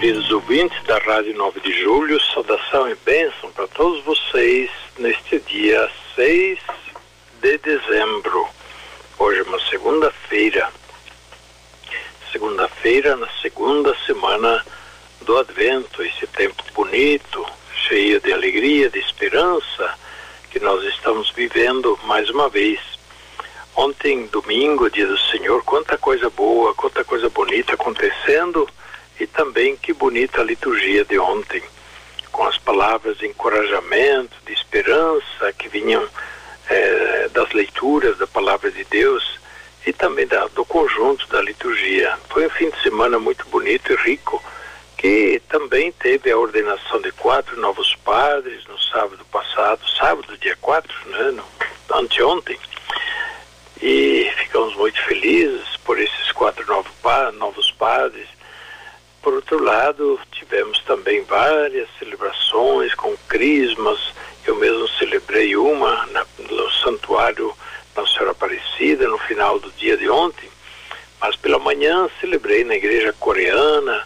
Queridos ouvintes da Rádio 9 de Julho, saudação e bênção para todos vocês neste dia 6 de dezembro. Hoje é uma segunda-feira. Segunda-feira, na segunda semana do Advento, esse tempo bonito, cheio de alegria, de esperança, que nós estamos vivendo mais uma vez. Ontem, domingo, dia do Senhor, quanta coisa boa, quanta coisa bonita acontecendo e também que bonita a liturgia de ontem, com as palavras de encorajamento, de esperança que vinham é, das leituras da palavra de Deus e também da, do conjunto da liturgia. Foi um fim de semana muito bonito e rico, que também teve a ordenação de quatro novos padres no sábado passado, sábado, dia 4, né, no, anteontem. E ficamos muito felizes por esses quatro novos, novos padres por outro lado, tivemos também várias celebrações com crismas. Eu mesmo celebrei uma na, no santuário Nossa Senhora Aparecida no final do dia de ontem. Mas pela manhã celebrei na igreja coreana,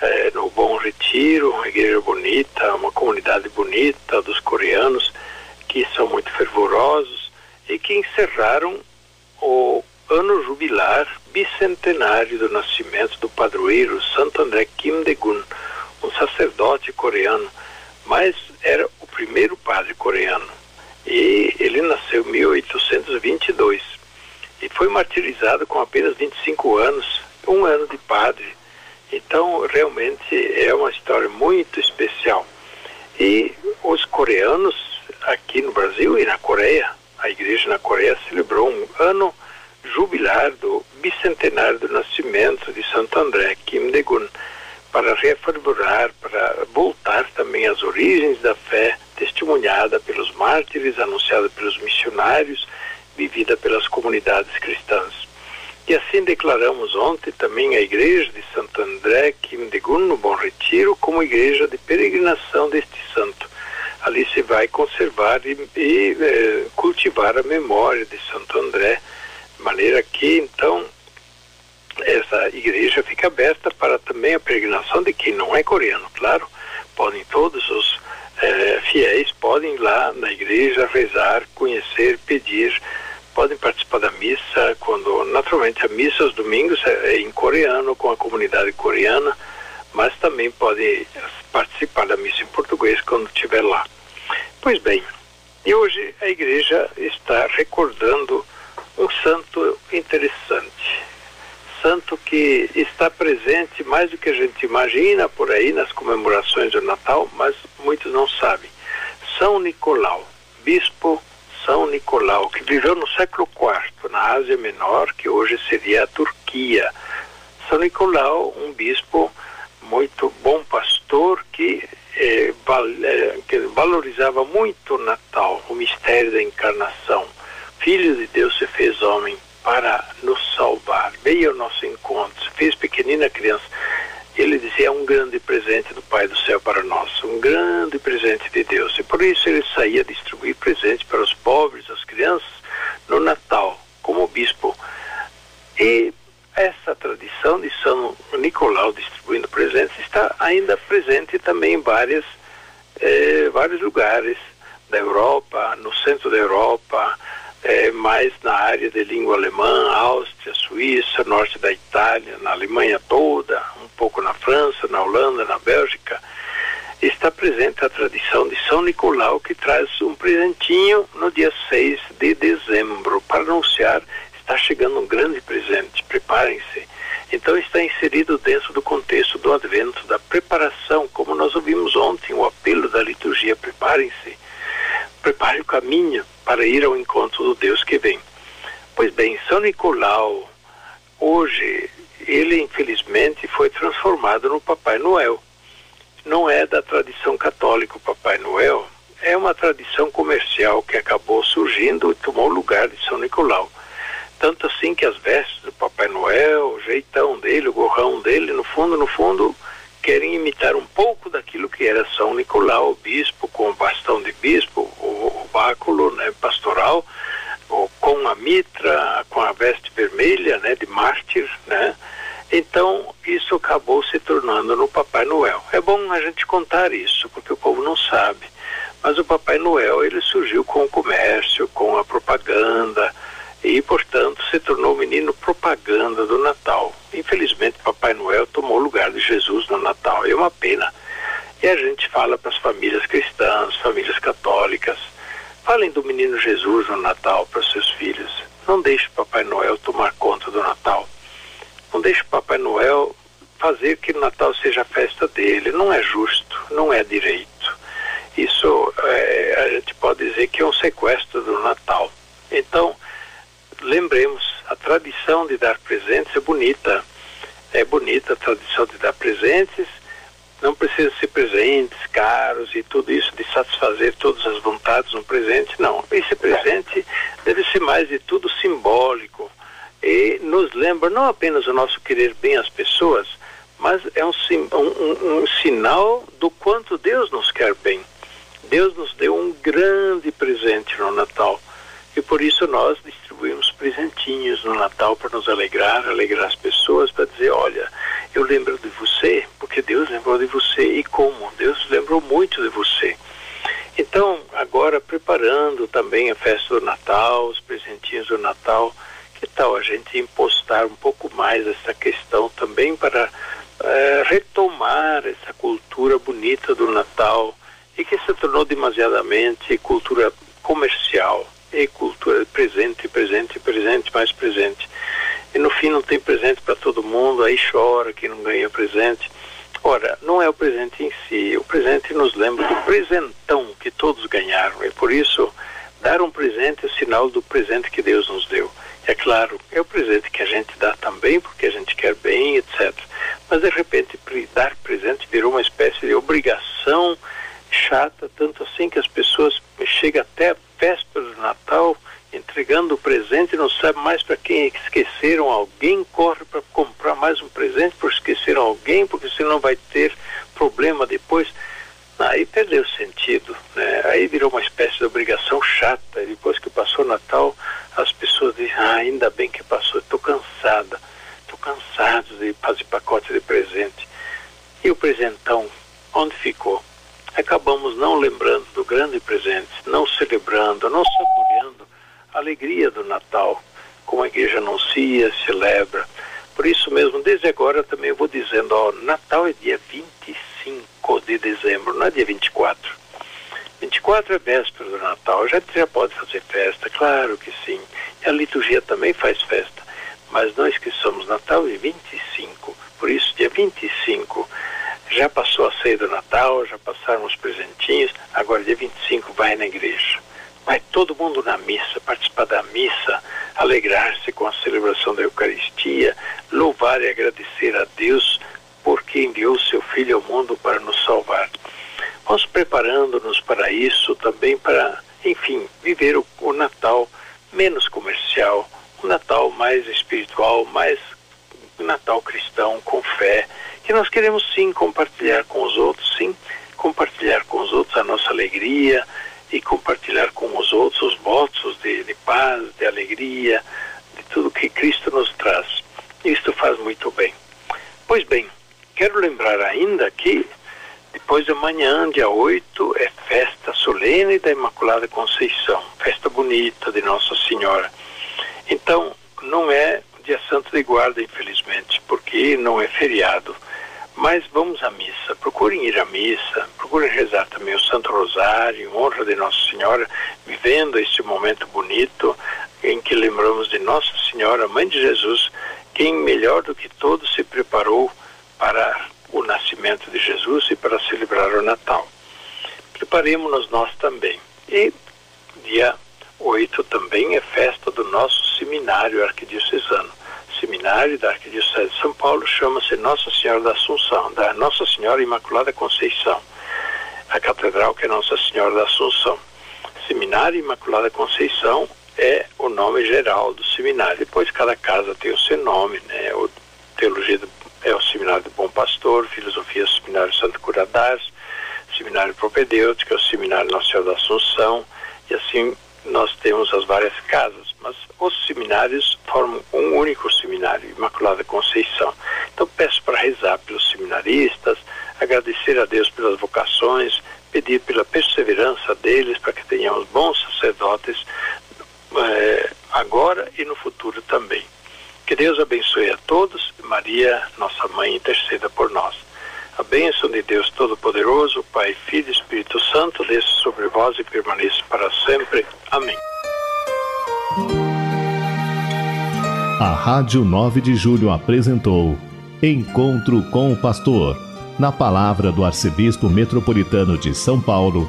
eh, no Bom Retiro, uma igreja bonita, uma comunidade bonita dos coreanos que são muito fervorosos e que encerraram o ano jubilar bicentenário do nascimento do padroeiro Santo André Kim Dae-gun, um sacerdote coreano, mas era o primeiro padre coreano. E ele nasceu em 1822 e foi martirizado com apenas 25 anos, um ano de padre. Então, realmente é uma história muito especial. E os coreanos aqui no Brasil e na Coreia, a igreja na Coreia celebrou um ano jubilar do bicentenário do nascimento de Santo André, Kim Dae-gun, para reafirmar, para voltar também às origens da fé testemunhada pelos mártires, anunciada pelos missionários, vivida pelas comunidades cristãs. E assim declaramos ontem também a igreja de Santo André, Kim Dae-gun, no Bom Retiro, como igreja de peregrinação deste santo. Ali se vai conservar e, e eh, cultivar a memória de Santo André, de maneira que, então, essa igreja fica aberta para também a peregrinação de quem não é coreano, claro. Podem todos os eh, fiéis podem ir lá na igreja rezar, conhecer, pedir, podem participar da missa quando naturalmente a missa aos domingos é, é em coreano com a comunidade coreana, mas também podem participar da missa em português quando estiver lá. Pois bem, e hoje a igreja está recordando um santo interessante. Santo que está presente mais do que a gente imagina por aí nas comemorações do Natal, mas muitos não sabem. São Nicolau, bispo São Nicolau, que viveu no século IV, na Ásia Menor, que hoje seria a Turquia. São Nicolau, um bispo muito bom pastor que, eh, eh, que valorizava muito o Natal, o mistério da encarnação Filho de Deus se fez homem para nos salvar. Veio ao nosso encontro, se fez pequenina criança. Ele dizia: é um grande presente do Pai do céu para nós, um grande presente de Deus. E por isso ele saía distribuir presentes para os pobres, as crianças, no Natal, como bispo. E essa tradição de São Nicolau distribuindo presentes está ainda presente também em várias, eh, vários lugares da Europa, no centro da Europa, é, mais na área de língua alemã, Áustria, Suíça, norte da Itália, na Alemanha toda, um pouco na França, na Holanda, na Bélgica, está presente a tradição de São Nicolau que traz um presentinho no dia 6 de dezembro. Para anunciar está chegando um grande presente, preparem-se. Então está inserido dentro do contexto do advento, da preparação, como nós ouvimos ontem, o apelo da liturgia, preparem-se. Prepare o caminho para ir ao encontro do Deus que vem. Pois bem, São Nicolau, hoje, ele infelizmente foi no Papai Noel. Não é da tradição católica o Papai Noel, é uma tradição comercial que acabou surgindo e tomou lugar de São Nicolau. Tanto assim que as vestes do Papai Noel, o jeitão dele, o gorrão dele, no fundo, no fundo, querem imitar um pouco daquilo que era São Nicolau, o bispo, com o bastão de bispo, o, o báculo né, pastoral, o, com a mitra, com a veste vermelha né, de mártir, né? Então, isso acabou se tornando no Papai Noel. É bom a gente contar isso, porque o povo não sabe. Mas o Papai Noel, ele surgiu com o comércio, com a propaganda, e, portanto, se tornou o menino propaganda do Natal. Infelizmente, Papai Noel tomou o lugar de Jesus no Natal. É uma pena. E a gente fala para as famílias cristãs, famílias católicas, falem do menino Jesus no Natal para seus filhos. Não deixe Papai Noel tomar conta do Natal. Não deixe Papai Noel fazer que o Natal seja a festa dele. Não é justo, não é direito. Isso é, a gente pode dizer que é um sequestro do Natal. Então, lembremos, a tradição de dar presentes é bonita. É bonita a tradição de dar presentes. Não precisa ser presentes caros e tudo isso de satisfazer todas as vontades no presente, não. Esse presente deve ser mais de tudo simbólico e nos lembra não apenas o nosso querer bem às pessoas, mas é um, um, um sinal do quanto Deus nos quer bem. Deus nos deu um grande presente no Natal e por isso nós distribuímos presentinhos no Natal para nos alegrar, alegrar as pessoas, para dizer: olha, eu lembro de você, porque Deus lembrou de você e como? Deus lembrou muito de você. Então, agora preparando também a festa do Natal, os presentinhos do Natal, que tal a gente impostar um pouco mais essa questão também para é, retomar essa cultura bonita do Natal e que se tornou demasiadamente cultura comercial e cultura presente, presente, presente, mais presente. E no fim não tem presente para todo mundo, aí chora que não ganha presente. Ora, não é o presente em si, o presente nos lembra do presentão que todos ganharam. E por isso, dar um presente é sinal do presente que Deus nos deu. É claro, é o presente que a gente dá também, porque a gente quer bem, etc. Mas de repente, dar presente virou uma espécie de obrigação chata, tanto assim que as pessoas chegam até a véspera do Natal entregando o presente não sabe mais para quem esqueceram alguém, corre para comprar mais um presente por esqueceram alguém, porque senão vai ter problema depois. Aí perdeu o sentido, né? Aí virou uma espécie de obrigação chata. Depois que passou o Natal, as pessoas dizem, ah, ainda bem que passou, estou cansada, estou cansado de fazer pacote de presente. E o presentão, onde ficou? acabamos não lembrando do grande presente, não celebrando, não saboreando a alegria do Natal, como a igreja anuncia, celebra. Por isso mesmo, desde agora também eu vou dizendo, ó, Natal é dia 25 de dezembro, não é dia 24. 24 é véspera do Natal, já, já pode fazer festa, claro que sim. E a liturgia também faz festa. Mas não esqueçamos, Natal é 25. Por isso, dia 25 já passou a ceia do Natal, já passaram os presentinhos, agora dia 25 vai na igreja. Vai todo mundo na missa, participar da missa, alegrar-se com a celebração da Eucaristia, louvar e agradecer a Deus porque enviou seu Filho ao mundo para nos salvar. Vamos preparando-nos para isso também, para, enfim, viver o, o Natal menos comercial, um Natal mais espiritual, mais Natal cristão, com fé, que nós queremos sim compartilhar com os outros, sim, compartilhar com os outros a nossa alegria e compartilhar com os outros os votos de, de paz, de alegria, de tudo que Cristo nos traz. Isto faz muito bem. Pois bem, quero lembrar ainda que depois de amanhã, dia 8, é festa solene da Imaculada Conceição, festa bonita de Nossa Senhora. Então, não é dia santo de guarda, infelizmente, porque não é feriado. Mas vamos à missa, procurem ir à missa, procurem rezar também o Santo Rosário, em honra de Nossa Senhora, vivendo este momento bonito em que lembramos de Nossa Senhora, Mãe de Jesus, quem melhor do que todos se preparou para o nascimento de Jesus e para celebrar o Natal. Preparemos-nos nós também. E dia 8 também é festa do nosso seminário arquidiocesano seminário da Arquidiocese de São Paulo chama-se Nossa Senhora da Assunção, da Nossa Senhora Imaculada Conceição. A catedral que é Nossa Senhora da Assunção. Seminário Imaculada Conceição é o nome geral do seminário. Depois cada casa tem o seu nome, né? O Teologia é o Seminário do Bom Pastor, Filosofia Seminário Santo Curadars, Seminário Propedêutico, é o Seminário Nacional da Assunção, e assim nós temos as várias casas, mas os seminários formam um único seminário, Imaculada Conceição. Então peço para rezar pelos seminaristas, agradecer a Deus pelas vocações, pedir pela perseverança deles para que tenhamos bons sacerdotes é, agora e no futuro também. Que Deus abençoe a todos, Maria, nossa mãe, interceda por nós. A bênção de Deus Todo-Poderoso, Pai, Filho e Espírito Santo, desça sobre vós e permaneça para sempre. Amém. A Rádio 9 de Julho apresentou Encontro com o Pastor, na palavra do Arcebispo Metropolitano de São Paulo,